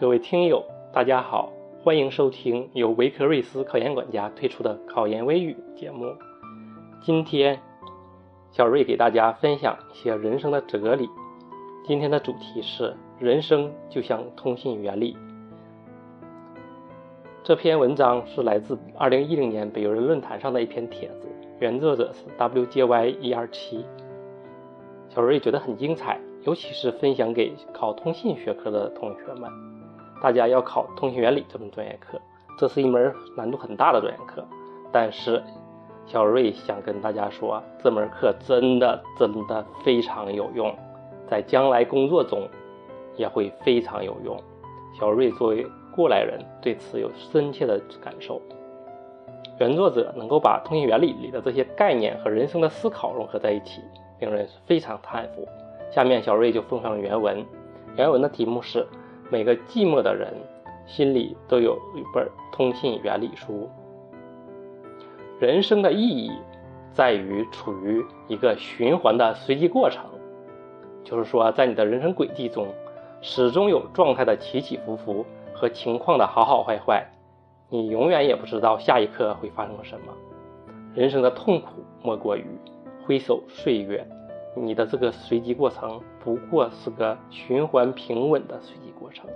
各位听友，大家好，欢迎收听由维克瑞斯考研管家推出的考研微语节目。今天，小瑞给大家分享一些人生的哲理。今天的主题是人生就像通信原理。这篇文章是来自2010年北邮人论坛上的一篇帖子，原作者是 WJY 一二七。小瑞觉得很精彩，尤其是分享给考通信学科的同学们。大家要考通信原理这门专业课，这是一门难度很大的专业课。但是，小瑞想跟大家说，这门课真的真的非常有用，在将来工作中也会非常有用。小瑞作为过来人，对此有深切的感受。原作者能够把通信原理里的这些概念和人生的思考融合在一起，令人非常叹服。下面小瑞就奉上原文，原文的题目是：每个寂寞的人心里都有一本通信原理书。人生的意义在于处于一个循环的随机过程，就是说，在你的人生轨迹中，始终有状态的起起伏伏。和情况的好好坏坏，你永远也不知道下一刻会发生什么。人生的痛苦莫过于挥手岁月，你的这个随机过程不过是个循环平稳的随机过程。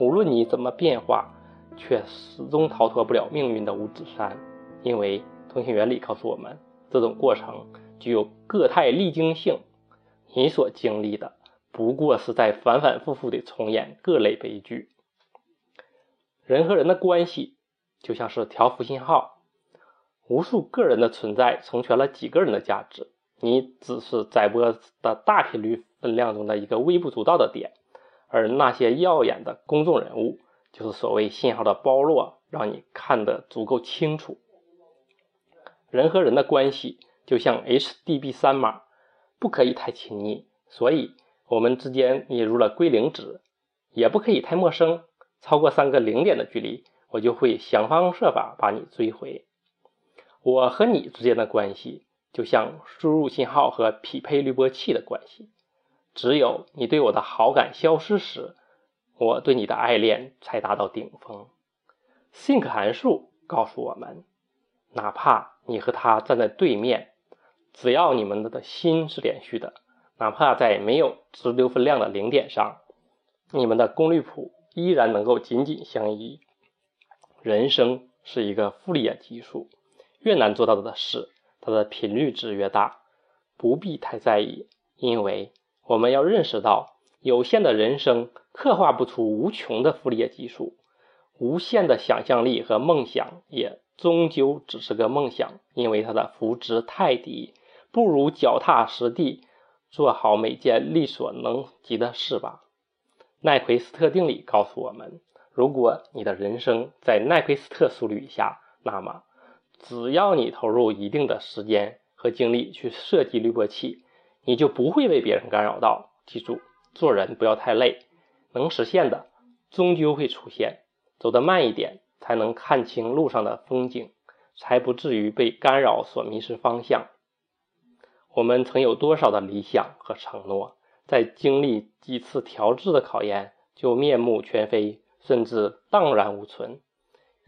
无论你怎么变化，却始终逃脱不了命运的五指山。因为通信原理告诉我们，这种过程具有个态历经性。你所经历的不过是在反反复复地重演各类悲剧。人和人的关系就像是条幅信号，无数个人的存在成全了几个人的价值。你只是载波的大频率分量中的一个微不足道的点，而那些耀眼的公众人物，就是所谓信号的包络，让你看得足够清楚。人和人的关系就像 HDB 三码，不可以太亲密，所以我们之间引入了归零值，也不可以太陌生。超过三个零点的距离，我就会想方设法把你追回。我和你之间的关系，就像输入信号和匹配滤波器的关系。只有你对我的好感消失时，我对你的爱恋才达到顶峰。Think 函数告诉我们，哪怕你和他站在对面，只要你们的心是连续的，哪怕在没有直流分量的零点上，你们的功率谱。依然能够紧紧相依。人生是一个傅里叶级数，越难做到的事，它的频率值越大。不必太在意，因为我们要认识到，有限的人生刻画不出无穷的傅里叶级数，无限的想象力和梦想也终究只是个梦想，因为它的幅值太低。不如脚踏实地，做好每件力所能及的事吧。奈奎斯特定理告诉我们，如果你的人生在奈奎斯特速率下，那么只要你投入一定的时间和精力去设计滤波器，你就不会被别人干扰到。记住，做人不要太累，能实现的终究会出现。走得慢一点，才能看清路上的风景，才不至于被干扰所迷失方向。我们曾有多少的理想和承诺？在经历几次调制的考验，就面目全非，甚至荡然无存。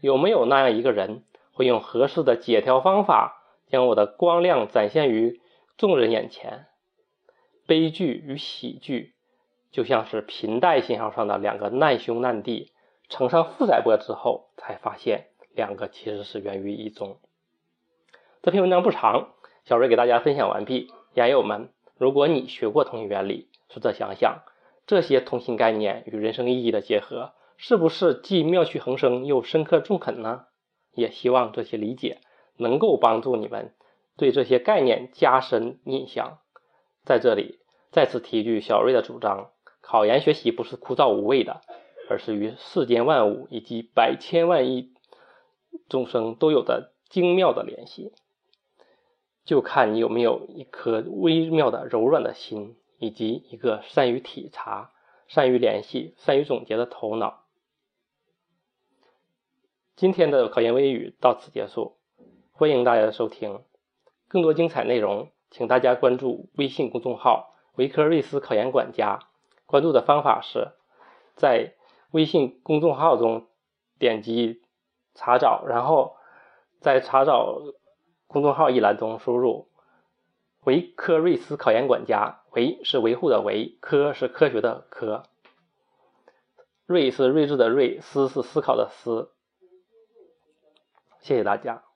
有没有那样一个人，会用合适的解调方法，将我的光亮展现于众人眼前？悲剧与喜剧，就像是频带信号上的两个难兄难弟，乘上负载波之后，才发现两个其实是源于一中。这篇文章不长，小瑞给大家分享完毕。研友们，如果你学过通信原理，试着想想，这些通信概念与人生意义的结合，是不是既妙趣横生又深刻中肯呢？也希望这些理解能够帮助你们对这些概念加深印象。在这里再次提一句小瑞的主张：考研学习不是枯燥无味的，而是与世间万物以及百千万亿众生都有着精妙的联系。就看你有没有一颗微妙的柔软的心。以及一个善于体察、善于联系、善于总结的头脑。今天的考研微语到此结束，欢迎大家的收听。更多精彩内容，请大家关注微信公众号“维科瑞斯考研管家”。关注的方法是，在微信公众号中点击查找，然后在查找公众号一栏中输入“维科瑞斯考研管家”，维是维护的维，科是科学的科，睿是睿智的睿，思是思考的思。谢谢大家。